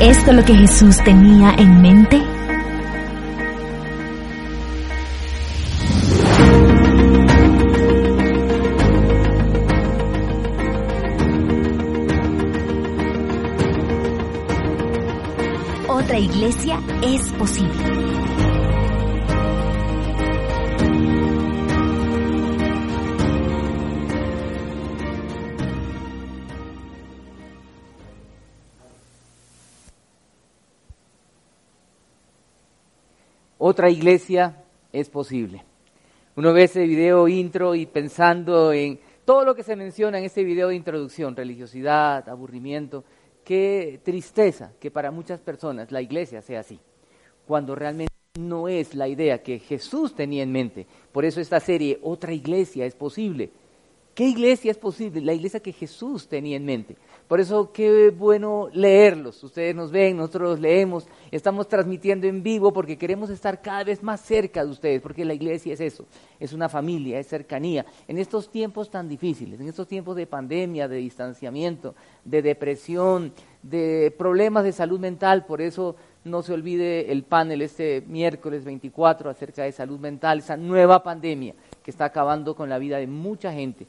¿Es esto lo que Jesús tenía en mente? Otra iglesia es posible. Uno ve ese video intro y pensando en todo lo que se menciona en este video de introducción, religiosidad, aburrimiento, qué tristeza que para muchas personas la iglesia sea así, cuando realmente no es la idea que Jesús tenía en mente. Por eso esta serie, otra iglesia es posible. ¿Qué iglesia es posible? La iglesia que Jesús tenía en mente. Por eso qué bueno leerlos. Ustedes nos ven, nosotros los leemos, estamos transmitiendo en vivo porque queremos estar cada vez más cerca de ustedes, porque la iglesia es eso, es una familia, es cercanía. En estos tiempos tan difíciles, en estos tiempos de pandemia, de distanciamiento, de depresión, de problemas de salud mental, por eso no se olvide el panel este miércoles 24 acerca de salud mental, esa nueva pandemia que está acabando con la vida de mucha gente.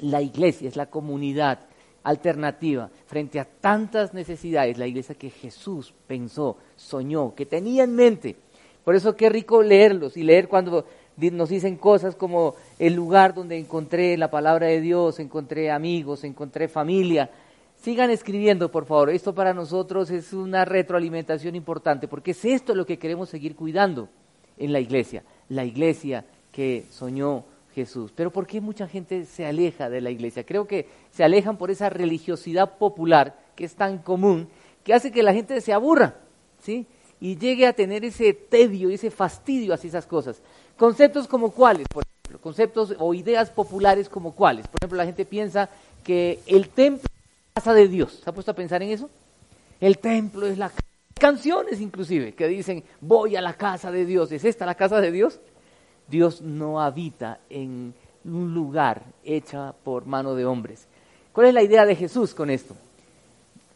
La iglesia es la comunidad alternativa frente a tantas necesidades, la iglesia que Jesús pensó, soñó, que tenía en mente. Por eso qué rico leerlos y leer cuando nos dicen cosas como el lugar donde encontré la palabra de Dios, encontré amigos, encontré familia. Sigan escribiendo, por favor. Esto para nosotros es una retroalimentación importante, porque es esto lo que queremos seguir cuidando en la iglesia. La iglesia que soñó Jesús. Pero ¿por qué mucha gente se aleja de la iglesia? Creo que se alejan por esa religiosidad popular que es tan común, que hace que la gente se aburra, ¿sí? Y llegue a tener ese tedio ese fastidio hacia esas cosas. Conceptos como cuáles, por ejemplo, conceptos o ideas populares como cuáles. Por ejemplo, la gente piensa que el templo es la casa de Dios. ¿Se ha puesto a pensar en eso? El templo es la canciones inclusive que dicen voy a la casa de Dios. ¿Es esta la casa de Dios? Dios no habita en un lugar hecha por mano de hombres. ¿Cuál es la idea de Jesús con esto?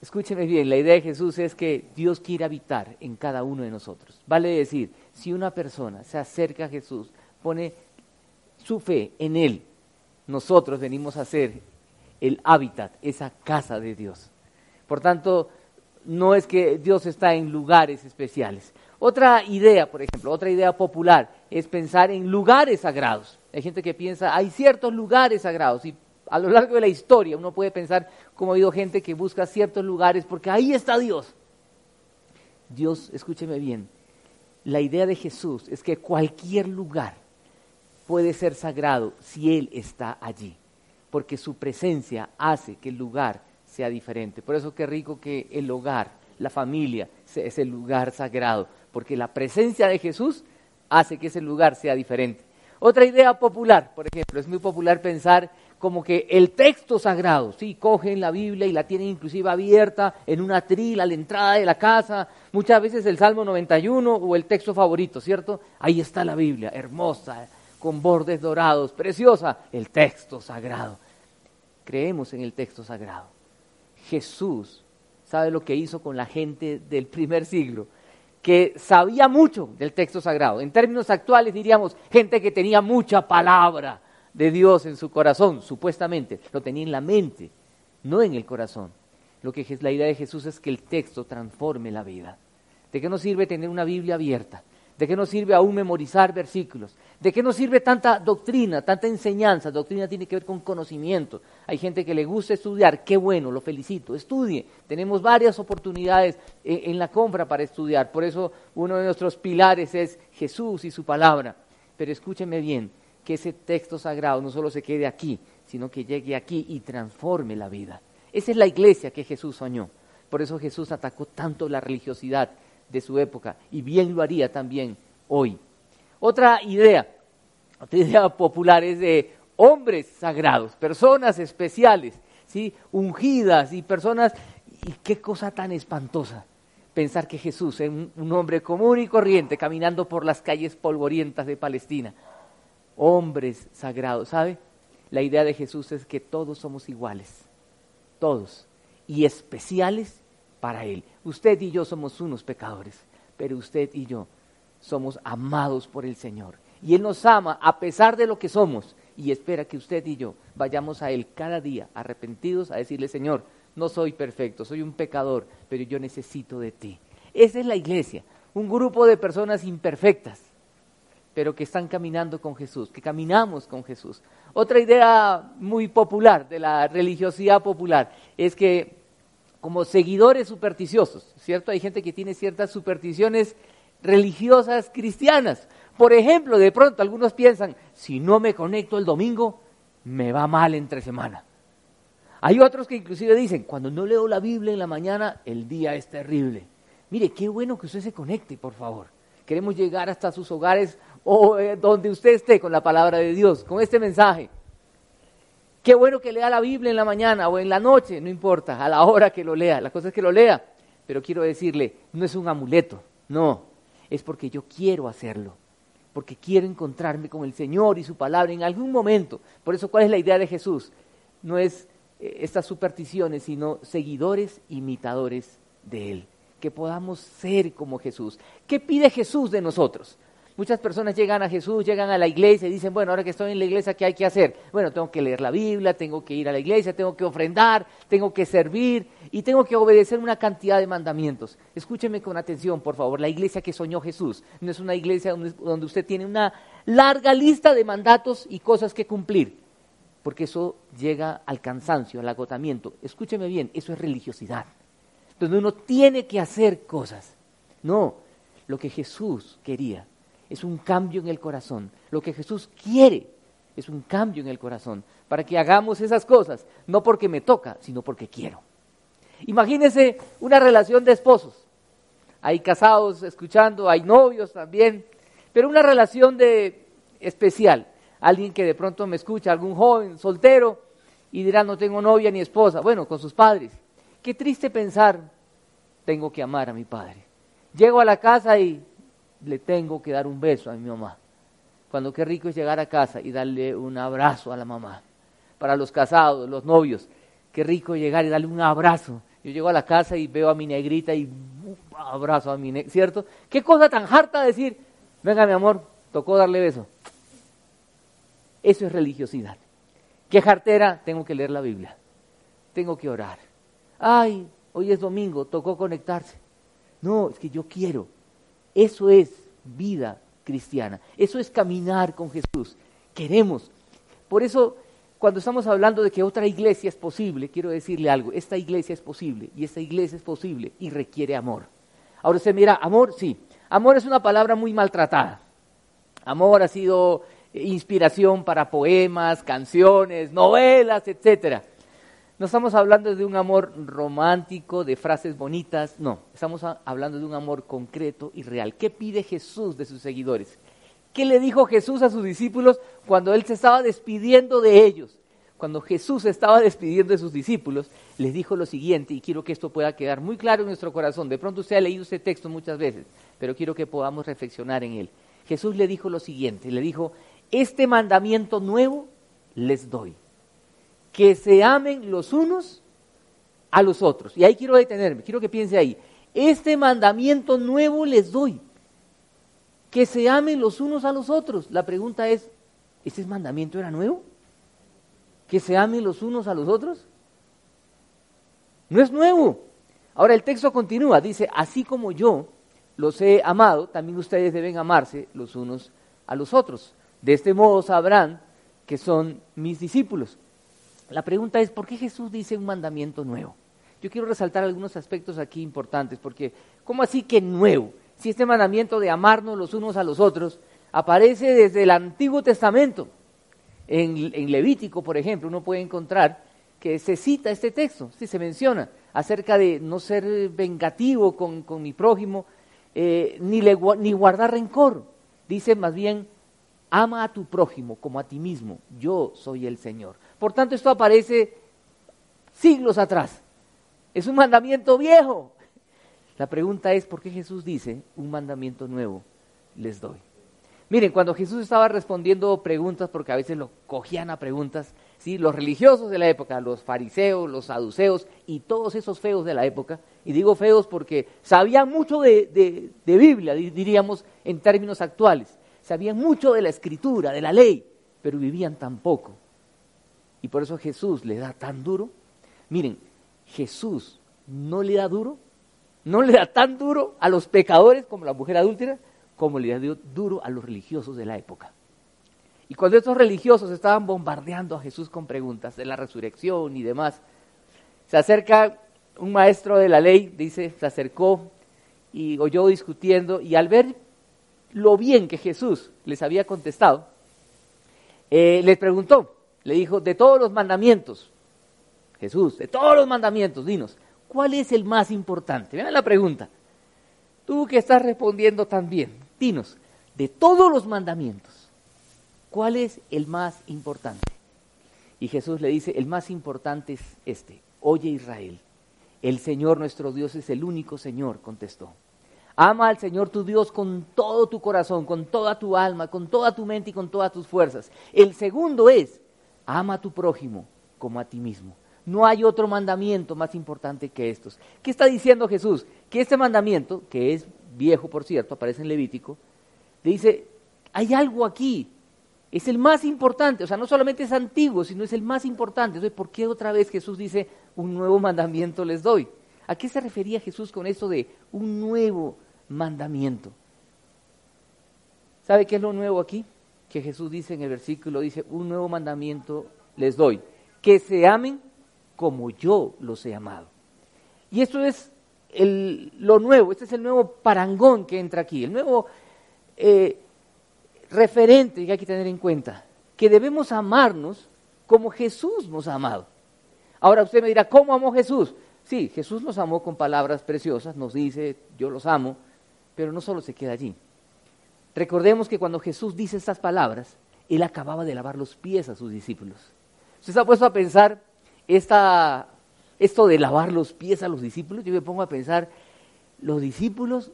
Escúcheme bien, la idea de Jesús es que Dios quiere habitar en cada uno de nosotros. Vale decir, si una persona se acerca a Jesús, pone su fe en Él, nosotros venimos a ser el hábitat, esa casa de Dios. Por tanto, no es que Dios está en lugares especiales. Otra idea, por ejemplo, otra idea popular es pensar en lugares sagrados. Hay gente que piensa, hay ciertos lugares sagrados y a lo largo de la historia uno puede pensar como ha habido gente que busca ciertos lugares porque ahí está Dios. Dios, escúcheme bien, la idea de Jesús es que cualquier lugar puede ser sagrado si Él está allí, porque su presencia hace que el lugar sea diferente. Por eso qué rico que el hogar, la familia, es el lugar sagrado porque la presencia de Jesús hace que ese lugar sea diferente. Otra idea popular, por ejemplo, es muy popular pensar como que el texto sagrado, sí, cogen la Biblia y la tienen inclusive abierta en una trila a la entrada de la casa, muchas veces el Salmo 91 o el texto favorito, ¿cierto? Ahí está la Biblia, hermosa, con bordes dorados, preciosa, el texto sagrado. Creemos en el texto sagrado. Jesús sabe lo que hizo con la gente del primer siglo que sabía mucho del texto sagrado. En términos actuales diríamos gente que tenía mucha palabra de Dios en su corazón, supuestamente, lo tenía en la mente, no en el corazón. Lo que es la idea de Jesús es que el texto transforme la vida. ¿De qué nos sirve tener una Biblia abierta? ¿De qué nos sirve aún memorizar versículos? ¿De qué nos sirve tanta doctrina, tanta enseñanza? Doctrina tiene que ver con conocimiento. Hay gente que le gusta estudiar, qué bueno, lo felicito, estudie. Tenemos varias oportunidades en la compra para estudiar. Por eso uno de nuestros pilares es Jesús y su palabra. Pero escúcheme bien, que ese texto sagrado no solo se quede aquí, sino que llegue aquí y transforme la vida. Esa es la iglesia que Jesús soñó. Por eso Jesús atacó tanto la religiosidad de su época y bien lo haría también hoy. Otra idea, otra idea popular es de hombres sagrados, personas especiales, ¿sí? ungidas y personas, y qué cosa tan espantosa pensar que Jesús es un, un hombre común y corriente caminando por las calles polvorientas de Palestina. Hombres sagrados, ¿sabe? La idea de Jesús es que todos somos iguales, todos, y especiales para Él. Usted y yo somos unos pecadores, pero usted y yo somos amados por el Señor. Y Él nos ama a pesar de lo que somos y espera que usted y yo vayamos a Él cada día arrepentidos a decirle, Señor, no soy perfecto, soy un pecador, pero yo necesito de ti. Esa es la iglesia, un grupo de personas imperfectas, pero que están caminando con Jesús, que caminamos con Jesús. Otra idea muy popular de la religiosidad popular es que como seguidores supersticiosos, ¿cierto? Hay gente que tiene ciertas supersticiones religiosas cristianas. Por ejemplo, de pronto algunos piensan, si no me conecto el domingo, me va mal entre semana. Hay otros que inclusive dicen, cuando no leo la Biblia en la mañana, el día es terrible. Mire, qué bueno que usted se conecte, por favor. Queremos llegar hasta sus hogares o eh, donde usted esté con la palabra de Dios, con este mensaje. Qué bueno que lea la Biblia en la mañana o en la noche, no importa, a la hora que lo lea. La cosa es que lo lea. Pero quiero decirle, no es un amuleto, no, es porque yo quiero hacerlo porque quiero encontrarme con el Señor y su palabra en algún momento. Por eso, ¿cuál es la idea de Jesús? No es eh, estas supersticiones, sino seguidores, imitadores de Él. Que podamos ser como Jesús. ¿Qué pide Jesús de nosotros? Muchas personas llegan a Jesús, llegan a la iglesia y dicen, bueno, ahora que estoy en la iglesia, ¿qué hay que hacer? Bueno, tengo que leer la Biblia, tengo que ir a la iglesia, tengo que ofrendar, tengo que servir y tengo que obedecer una cantidad de mandamientos. Escúcheme con atención, por favor, la iglesia que soñó Jesús no es una iglesia donde, usted tiene una larga lista de mandatos y cosas que cumplir, porque eso llega al cansancio, al agotamiento. Escúcheme bien, eso es religiosidad, donde uno tiene que hacer cosas. No, lo que Jesús quería es un cambio en el corazón. Lo que Jesús quiere es un cambio en el corazón, para que hagamos esas cosas, no porque me toca, sino porque quiero. Imagínense una relación de esposos. Hay casados escuchando, hay novios también, pero una relación de especial. Alguien que de pronto me escucha, algún joven soltero, y dirá, no tengo novia ni esposa. Bueno, con sus padres. Qué triste pensar, tengo que amar a mi padre. Llego a la casa y le tengo que dar un beso a mi mamá. Cuando qué rico es llegar a casa y darle un abrazo a la mamá. Para los casados, los novios, qué rico llegar y darle un abrazo. Yo llego a la casa y veo a mi negrita y abrazo a mi negrita, ¿cierto? Qué cosa tan harta decir, venga mi amor, tocó darle beso. Eso es religiosidad. Qué jartera, tengo que leer la Biblia. Tengo que orar. Ay, hoy es domingo, tocó conectarse. No, es que yo quiero eso es vida cristiana. Eso es caminar con Jesús. Queremos. Por eso, cuando estamos hablando de que otra iglesia es posible, quiero decirle algo. Esta iglesia es posible y esta iglesia es posible y requiere amor. Ahora usted mira, amor, sí. Amor es una palabra muy maltratada. Amor ha sido inspiración para poemas, canciones, novelas, etcétera. No estamos hablando de un amor romántico, de frases bonitas, no, estamos hablando de un amor concreto y real. ¿Qué pide Jesús de sus seguidores? ¿Qué le dijo Jesús a sus discípulos cuando él se estaba despidiendo de ellos? Cuando Jesús se estaba despidiendo de sus discípulos, les dijo lo siguiente, y quiero que esto pueda quedar muy claro en nuestro corazón. De pronto usted ha leído este texto muchas veces, pero quiero que podamos reflexionar en él. Jesús le dijo lo siguiente, le dijo, este mandamiento nuevo les doy que se amen los unos a los otros. Y ahí quiero detenerme, quiero que piense ahí. Este mandamiento nuevo les doy, que se amen los unos a los otros. La pregunta es, ¿ese mandamiento era nuevo? ¿Que se amen los unos a los otros? No es nuevo. Ahora el texto continúa, dice, así como yo los he amado, también ustedes deben amarse los unos a los otros. De este modo sabrán que son mis discípulos. La pregunta es, ¿por qué Jesús dice un mandamiento nuevo? Yo quiero resaltar algunos aspectos aquí importantes, porque ¿cómo así que nuevo? Si este mandamiento de amarnos los unos a los otros aparece desde el Antiguo Testamento. En, Levítico, por ejemplo, uno puede encontrar que se cita este texto, sí, se menciona acerca de no ser vengativo con, mi prójimo, eh, ni, ni guardar rencor. Dice más bien, ama a tu prójimo como a ti mismo, yo soy el Señor. Por tanto, esto aparece siglos atrás. Es un mandamiento viejo. La pregunta es, ¿por qué Jesús dice, un mandamiento nuevo les doy? Miren, cuando Jesús estaba respondiendo preguntas, porque a veces lo cogían a preguntas, ¿sí? los religiosos de la época, los fariseos, los saduceos y todos esos feos de la época, y digo feos porque sabían mucho de, de Biblia, diríamos en términos actuales, sabían mucho de la escritura, de la ley, pero vivían tan poco. Y por eso Jesús le da tan duro. Miren, Jesús no le da duro, no le da tan duro a los pecadores como la mujer adúltera, como le da duro a los religiosos de la época. Y cuando estos religiosos estaban bombardeando a Jesús con preguntas de la resurrección y demás, se acerca un maestro de la ley, dice, se acercó y oyó discutiendo y al ver lo bien que Jesús les había contestado, eh, les preguntó, le dijo, de todos los mandamientos, Jesús, de todos los mandamientos, dinos, ¿cuál es el más importante? Vean la pregunta. Tú que estás respondiendo también, dinos, de todos los mandamientos, ¿Cuál es el más importante? Y Jesús le dice, el más importante es este. Oye Israel, el Señor nuestro Dios es el único Señor, contestó. Ama al Señor tu Dios con todo tu corazón, con toda tu alma, con toda tu mente y con todas tus fuerzas. El segundo es, ama a tu prójimo como a ti mismo. No hay otro mandamiento más importante que estos. ¿Qué está diciendo Jesús? Que este mandamiento, que es viejo por cierto, aparece en Levítico, dice, hay algo aquí es el más importante, o sea, no solamente es antiguo, sino es el más importante. Entonces, ¿por qué otra vez Jesús dice, un nuevo mandamiento les doy? ¿A qué se refería Jesús con esto de un nuevo mandamiento? ¿Sabe qué es lo nuevo aquí? Que Jesús dice en el versículo, dice, un nuevo mandamiento les doy, que se amen como yo los he amado. Y esto es lo nuevo, este es el nuevo parangón que entra aquí, el nuevo... Eh, referente que hay que tener en cuenta, que debemos amarnos como Jesús nos ha amado. Ahora usted me dirá, ¿cómo amó Jesús? Sí, Jesús nos amó con palabras preciosas, nos dice, yo los amo, pero no solo se queda allí. Recordemos que cuando Jesús dice estas palabras, Él acababa de lavar los pies a sus discípulos. ¿Usted se ha puesto a pensar esta, esto de lavar los pies a los discípulos? Yo me pongo a pensar, los discípulos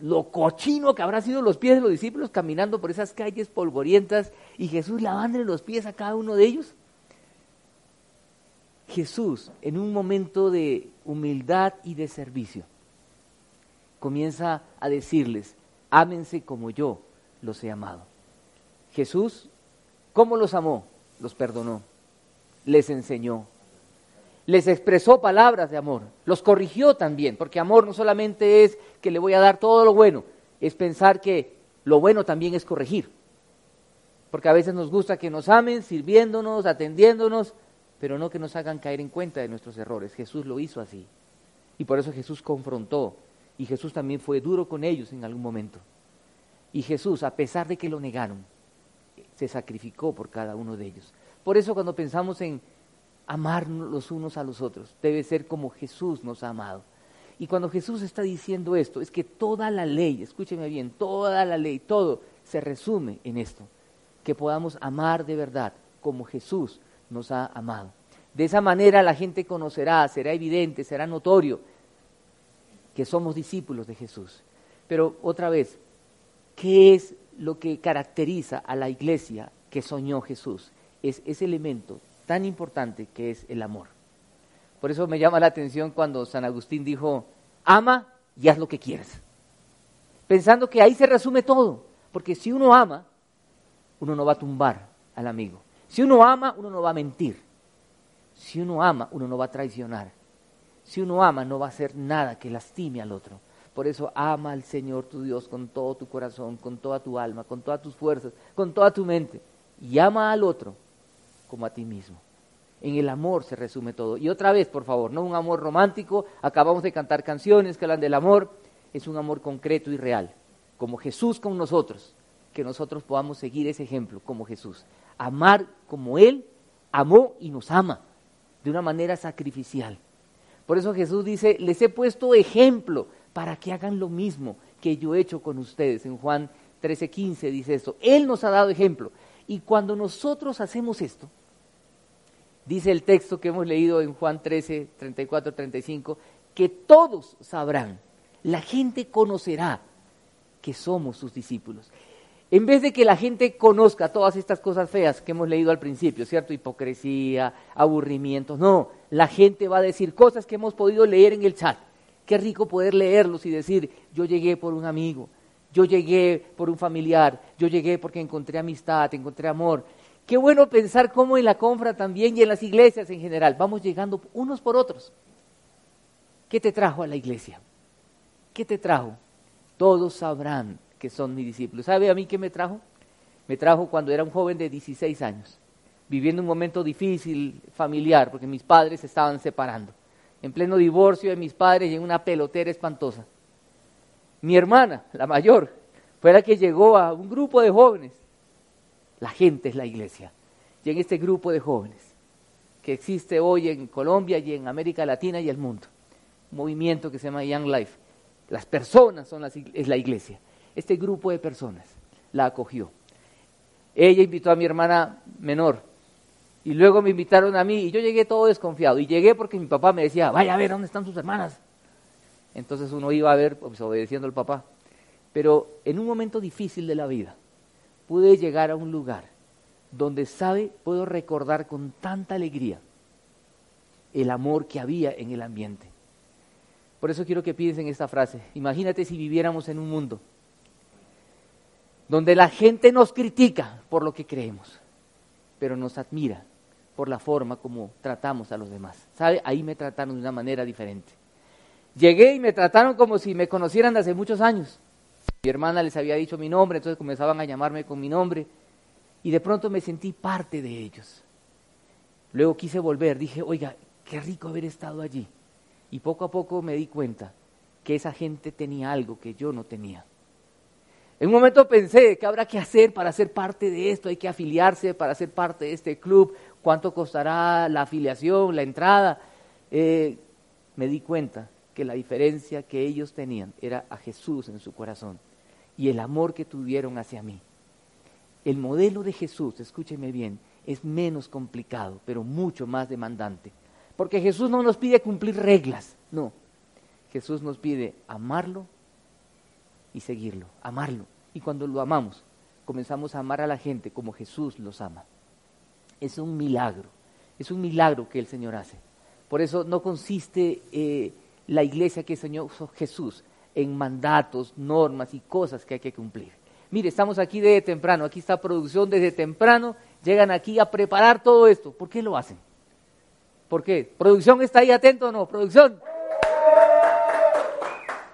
lo cochino que habrán sido los pies de los discípulos caminando por esas calles polvorientas y Jesús lavándole los pies a cada uno de ellos. Jesús, en un momento de humildad y de servicio, comienza a decirles, ámense como yo los he amado. Jesús, ¿cómo los amó? Los perdonó, les enseñó, les expresó palabras de amor, los corrigió también, porque amor no solamente es que le voy a dar todo lo bueno, es pensar que lo bueno también es corregir. Porque a veces nos gusta que nos amen sirviéndonos, atendiéndonos, pero no que nos hagan caer en cuenta de nuestros errores. Jesús lo hizo así. Y por eso Jesús confrontó. Y Jesús también fue duro con ellos en algún momento. Y Jesús, a pesar de que lo negaron, se sacrificó por cada uno de ellos. Por eso cuando pensamos en amar los unos a los otros. Debe ser como Jesús nos ha amado. Y cuando Jesús está diciendo esto, es que toda la ley, escúcheme bien, toda la ley, todo se resume en esto, que podamos amar de verdad como Jesús nos ha amado. De esa manera la gente conocerá, será evidente, será notorio que somos discípulos de Jesús. Pero otra vez, ¿qué es lo que caracteriza a la iglesia que soñó Jesús? Es ese elemento tan importante que es el amor. Por eso me llama la atención cuando San Agustín dijo, ama y haz lo que quieras. Pensando que ahí se resume todo. Porque si uno ama, uno no va a tumbar al amigo. Si uno ama, uno no va a mentir. Si uno ama, uno no va a traicionar. Si uno ama, no va a hacer nada que lastime al otro. Por eso ama al Señor tu Dios con todo tu corazón, con toda tu alma, con todas tus fuerzas, con toda tu mente. Y ama al otro como a ti mismo. En el amor se resume todo. Y otra vez, por favor, no un amor romántico, acabamos de cantar canciones que hablan del amor, es un amor concreto y real, como Jesús con nosotros, que nosotros podamos seguir ese ejemplo como Jesús. Amar como Él amó y nos ama, de una manera sacrificial. Por eso Jesús dice, les he puesto ejemplo para que hagan lo mismo que yo he hecho con ustedes. En Juan 13:15 dice esto. Él nos ha dado ejemplo. Y cuando nosotros hacemos esto, dice el texto que hemos leído en Juan 13, 34, 35, que todos sabrán, la gente conocerá que somos sus discípulos. En vez de que la gente conozca todas estas cosas feas que hemos leído al principio, ¿cierto? Hipocresía, aburrimiento. No, la gente va a decir cosas que hemos podido leer en el chat. Qué rico poder leerlos y decir, yo llegué por un amigo, yo llegué por un familiar, yo llegué porque encontré amistad, encontré amor. Qué bueno pensar cómo en la confra también y en las iglesias en general vamos llegando unos por otros. ¿Qué te trajo a la iglesia? ¿Qué te trajo? Todos sabrán que son mis discípulos. ¿Sabe a mí qué me trajo? Me trajo cuando era un joven de 16 años, viviendo un momento difícil familiar, porque mis padres se estaban separando. En pleno divorcio de mis padres y en una pelotera espantosa. Mi hermana, la mayor, fue la que llegó a un grupo de jóvenes. La gente es la iglesia. Y en este grupo de jóvenes que existe hoy en Colombia y en América Latina y el mundo, un movimiento que se llama Young Life. Las personas son las, es la iglesia este grupo de personas la acogió. Ella invitó a mi hermana menor y luego me invitaron a mí y yo llegué todo desconfiado y llegué porque mi papá me decía, vaya a ver dónde están sus hermanas. Entonces uno iba a ver pues, obedeciendo al papá. Pero en un momento difícil de la vida pude llegar a un lugar donde sabe, puedo recordar con tanta alegría el amor que había en el ambiente. Por eso quiero que piensen esta frase. Imagínate si viviéramos en un mundo donde la gente nos critica por lo que creemos, pero nos admira por la forma como tratamos a los demás. ¿Sabe? Ahí me trataron de una manera diferente. Llegué y me trataron como si me conocieran de hace muchos años. Mi hermana les había dicho mi nombre, entonces comenzaban a llamarme con mi nombre y de pronto me sentí parte de ellos. Luego quise volver, dije, oiga, qué rico haber estado allí. Y poco a poco me di cuenta que esa gente tenía algo que yo no tenía. En un momento pensé, ¿qué habrá que hacer para ser parte de esto? Hay que afiliarse para ser parte de este club. ¿Cuánto costará la afiliación, la entrada? Eh, me di cuenta que la diferencia que ellos tenían era a Jesús en su corazón y el amor que tuvieron hacia mí. El modelo de Jesús, escúcheme bien, es menos complicado, pero mucho más demandante. Porque Jesús no nos pide cumplir reglas, no. Jesús nos pide amarlo y seguirlo, amarlo. Y cuando lo amamos, comenzamos a amar a la gente como Jesús los ama. Es un milagro, es un milagro que el Señor hace. Por eso no consiste eh, la iglesia que Señor Jesús en mandatos, normas y cosas que hay que cumplir. Mire, estamos aquí desde temprano, aquí está producción desde temprano, llegan aquí a preparar todo esto. ¿Por qué lo hacen? ¿Por qué? ¿Producción está ahí atento o no? ¿Producción?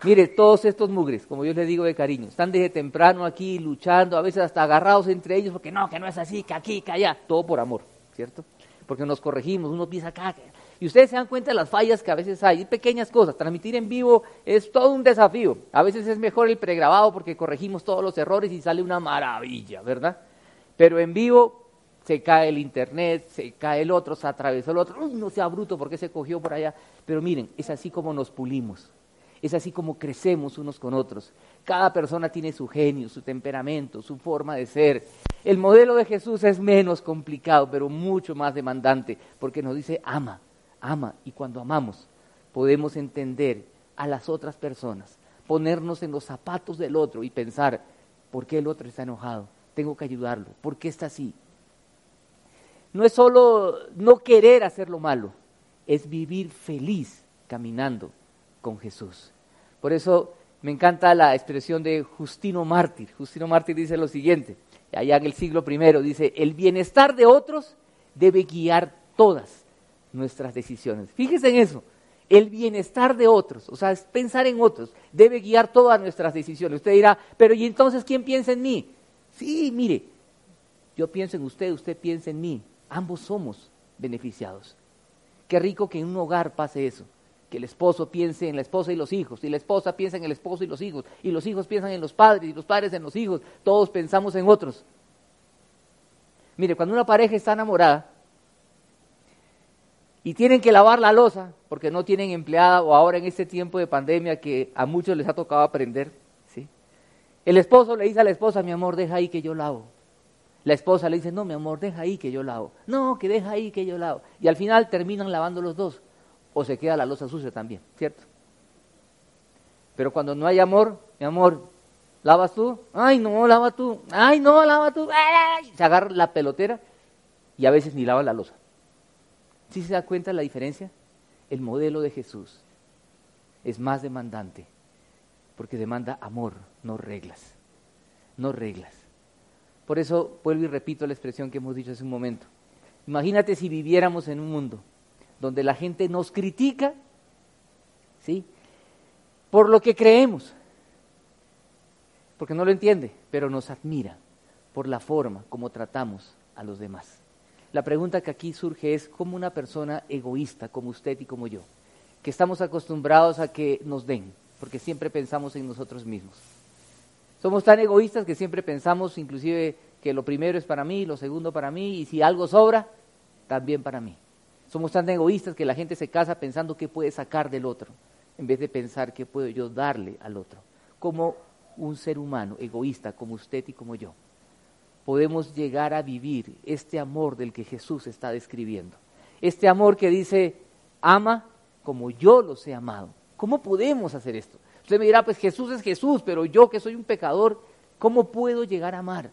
Mire, todos estos mugres, como yo les digo de cariño, están desde temprano aquí luchando, a veces hasta agarrados entre ellos, porque no, que no es así, que aquí, que allá, todo por amor, ¿cierto? Porque nos corregimos, uno piensa acá. Y ustedes se dan cuenta de las fallas que a veces hay, pequeñas cosas. Transmitir en vivo es todo un desafío. A veces es mejor el pregrabado porque corregimos todos los errores y sale una maravilla, ¿verdad? Pero en vivo se cae el internet, se cae el otro, se atravesó el otro, no sea bruto porque se cogió por allá. Pero miren, es así como nos pulimos. Es así como crecemos unos con otros. Cada persona tiene su genio, su temperamento, su forma de ser. El modelo de Jesús es menos complicado, pero mucho más demandante, porque nos dice ama, ama. Y cuando amamos, podemos entender a las otras personas, ponernos en los zapatos del otro y pensar, ¿por qué el otro está enojado? Tengo que ayudarlo. ¿Por qué está así? No es solo no querer hacer lo malo, es vivir feliz caminando con Jesús. Por eso me encanta la expresión de Justino Mártir. Justino Mártir dice lo siguiente, allá en el siglo I, dice, el bienestar de otros debe guiar todas nuestras decisiones. Fíjese en eso, el bienestar de otros, o sea, es pensar en otros, debe guiar todas nuestras decisiones. Usted dirá, pero ¿y entonces quién piensa en mí? Sí, mire, yo pienso en usted, usted piensa en mí, ambos somos beneficiados. Qué rico que en un hogar pase eso que el esposo piense en la esposa y los hijos, y la esposa piensa en el esposo y los hijos, y los hijos piensan en los padres, y los padres en los hijos, todos pensamos en otros. Mire, cuando una pareja está enamorada y tienen que lavar la losa porque no tienen empleada o ahora en este tiempo de pandemia que a muchos les ha tocado aprender, ¿sí? El esposo le dice a la esposa, mi amor, deja ahí que yo lavo. La esposa le dice, no, mi amor, deja ahí que yo lavo. No, que deja ahí que yo lavo. Y al final terminan lavando los dos o se queda la losa sucia también, ¿cierto? Pero cuando no hay amor, mi amor, ¿Lavas tú? Ay, no, lava tú. Ay, no, lava tú. Se agarra la pelotera y a veces ni lava la losa. ¿Sí se da cuenta la diferencia? El modelo de Jesús es más demandante porque demanda amor, no reglas. No reglas. Por eso vuelvo y repito la expresión que hemos dicho hace un momento. Imagínate si viviéramos en un mundo donde la gente nos critica, ¿sí? Por lo que creemos, porque no lo entiende, pero nos admira por la forma como tratamos a los demás. La pregunta que aquí surge es cómo una persona egoísta como usted y como yo, que estamos acostumbrados a que nos den, porque siempre pensamos en nosotros mismos. Somos tan egoístas que siempre pensamos inclusive que lo primero es para mí, lo segundo para mí, y si algo sobra, también para mí. Somos tan egoístas que la gente se casa pensando qué puede sacar del otro, en vez de pensar qué puedo yo darle al otro. Como un ser humano egoísta como usted y como yo, podemos llegar a vivir este amor del que Jesús está describiendo. Este amor que dice, ama como yo los he amado. ¿Cómo podemos hacer esto? Usted me dirá, pues Jesús es Jesús, pero yo que soy un pecador, ¿cómo puedo llegar a amar?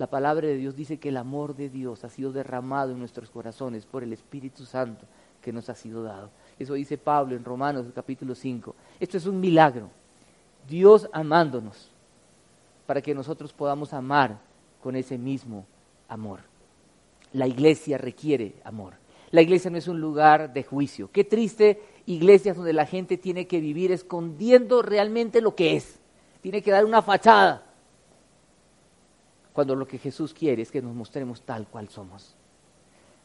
La palabra de Dios dice que el amor de Dios ha sido derramado en nuestros corazones por el Espíritu Santo que nos ha sido dado. Eso dice Pablo en Romanos capítulo 5. Esto es un milagro. Dios amándonos para que nosotros podamos amar con ese mismo amor. La iglesia requiere amor. La iglesia no es un lugar de juicio. Qué triste iglesias donde la gente tiene que vivir escondiendo realmente lo que es. Tiene que dar una fachada. Cuando lo que Jesús quiere es que nos mostremos tal cual somos.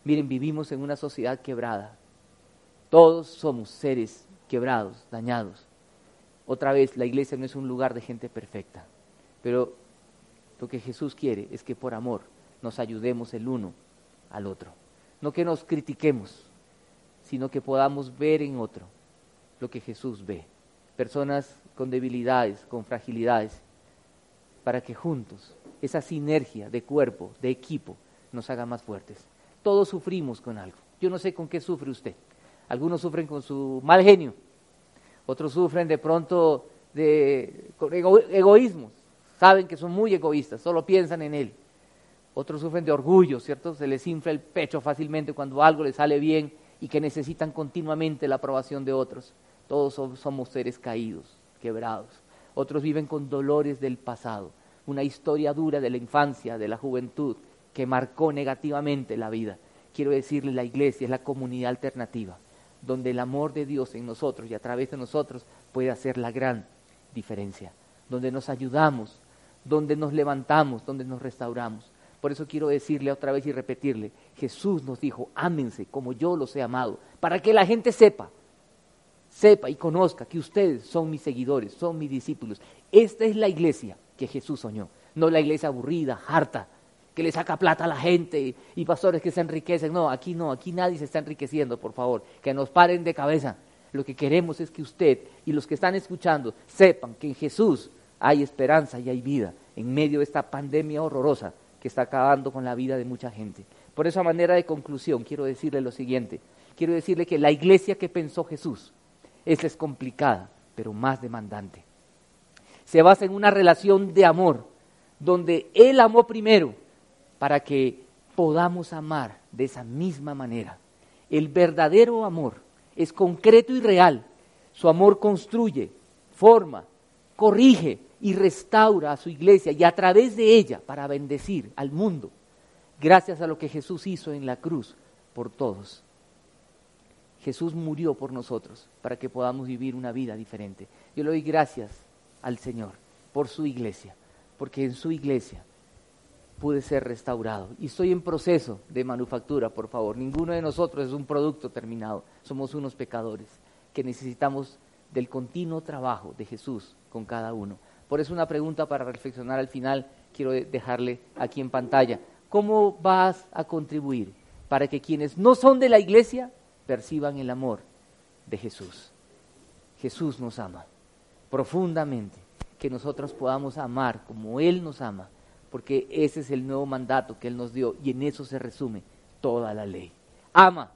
Miren, vivimos en una sociedad quebrada. Todos somos seres quebrados, dañados. Otra vez, la iglesia no es un lugar de gente perfecta, pero lo que Jesús quiere es que por amor nos ayudemos el uno al otro. No que nos critiquemos, sino que podamos ver en otro lo que Jesús ve. Personas con debilidades, con fragilidades, para que juntos esa sinergia de cuerpo, de equipo, nos haga más fuertes. Todos sufrimos con algo. Yo no sé con qué sufre usted. Algunos sufren con su mal genio, otros sufren de pronto de egoísmos, saben que son muy egoístas, solo piensan en él. Otros sufren de orgullo, ¿cierto? Se les infla el pecho fácilmente cuando algo les sale bien y que necesitan continuamente la aprobación de otros. Todos somos seres caídos, quebrados. Otros viven con dolores del pasado, una historia dura de la infancia, de la juventud, que marcó negativamente la vida. Quiero decirle, la iglesia es la comunidad alternativa donde el amor de Dios en nosotros y a través de nosotros puede hacer la gran diferencia, donde nos ayudamos, donde nos levantamos, donde nos restauramos. Por eso quiero decirle otra vez y repetirle, Jesús nos dijo, ámense como yo los he amado, para que la gente sepa, sepa y conozca que ustedes son mis seguidores, son mis discípulos. Esta es la iglesia que Jesús soñó, no la iglesia aburrida, harta, que le saca plata a la gente y, pastores que se enriquecen. No, aquí no, aquí nadie se está enriqueciendo, por favor, que nos paren de cabeza. Lo que queremos es que usted y los que están escuchando sepan que en Jesús hay esperanza y hay vida en medio de esta pandemia horrorosa que está acabando con la vida de mucha gente. Por eso, a manera de conclusión, quiero decirle lo siguiente. Quiero decirle que la iglesia que pensó Jesús es complicada, pero más demandante. Se basa en una relación de amor, donde Él amó primero para que podamos amar de esa misma manera. El verdadero amor es concreto y real. Su amor construye, forma, corrige y restaura a su iglesia y a través de ella para bendecir al mundo, gracias a lo que Jesús hizo en la cruz por todos. Jesús murió por nosotros para que podamos vivir una vida diferente. Yo le doy gracias al Señor por su iglesia, porque en su iglesia pude ser restaurado. Y estoy en proceso de manufactura, por favor. Ninguno de nosotros es un producto terminado. Somos unos pecadores que necesitamos del continuo trabajo de Jesús con cada uno. Por eso una pregunta para reflexionar al final quiero dejarle aquí en pantalla. ¿Cómo vas a contribuir para que quienes no son de la iglesia perciban el amor de Jesús? Jesús nos ama profundamente, que nosotros podamos amar como Él nos ama porque ese es el nuevo mandato que Él nos dio y en eso se resume toda la ley. Ama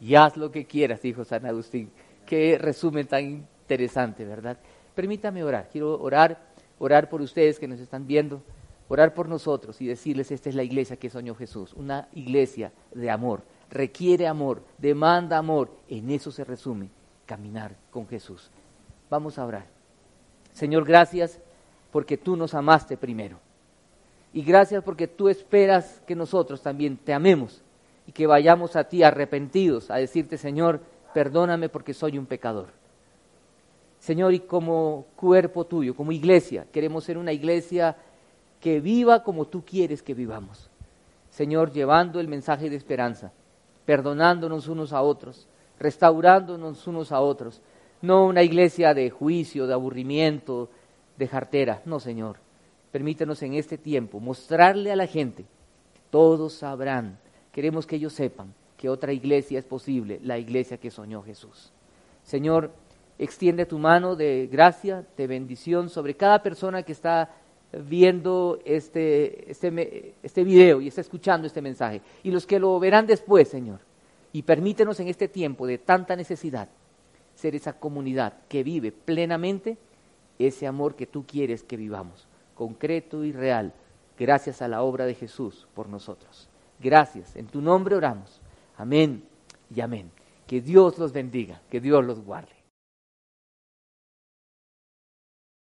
y haz lo que quieras, dijo San Agustín. Qué resumen tan interesante, ¿verdad? Permítame orar. Quiero orar orar por ustedes que nos están viendo, orar por nosotros y decirles, esta es la iglesia que soñó Jesús, una iglesia de amor, requiere amor, demanda amor, en eso se resume caminar con Jesús. Vamos a orar. Señor, gracias porque tú nos amaste primero. Y gracias porque tú esperas que nosotros también te amemos y que vayamos a ti arrepentidos a decirte, Señor, perdóname porque soy un pecador. Señor, y como cuerpo tuyo, como iglesia, queremos ser una iglesia que viva como tú quieres que vivamos. Señor, llevando el mensaje de esperanza, perdonándonos unos a otros, restaurándonos unos a otros. No una iglesia de juicio, de aburrimiento, de jartera. No, Señor. Permítanos en este tiempo mostrarle a la gente, todos sabrán, queremos que ellos sepan que otra iglesia es posible, la iglesia que soñó Jesús. Señor, extiende tu mano de gracia, de bendición sobre cada persona que está viendo este, este, este video y está escuchando este mensaje. Y los que lo verán después, Señor. Y permítenos en este tiempo de tanta necesidad ser esa comunidad que vive plenamente ese amor que tú quieres que vivamos, concreto y real, gracias a la obra de Jesús por nosotros. Gracias, en tu nombre oramos. Amén y amén. Que Dios los bendiga, que Dios los guarde.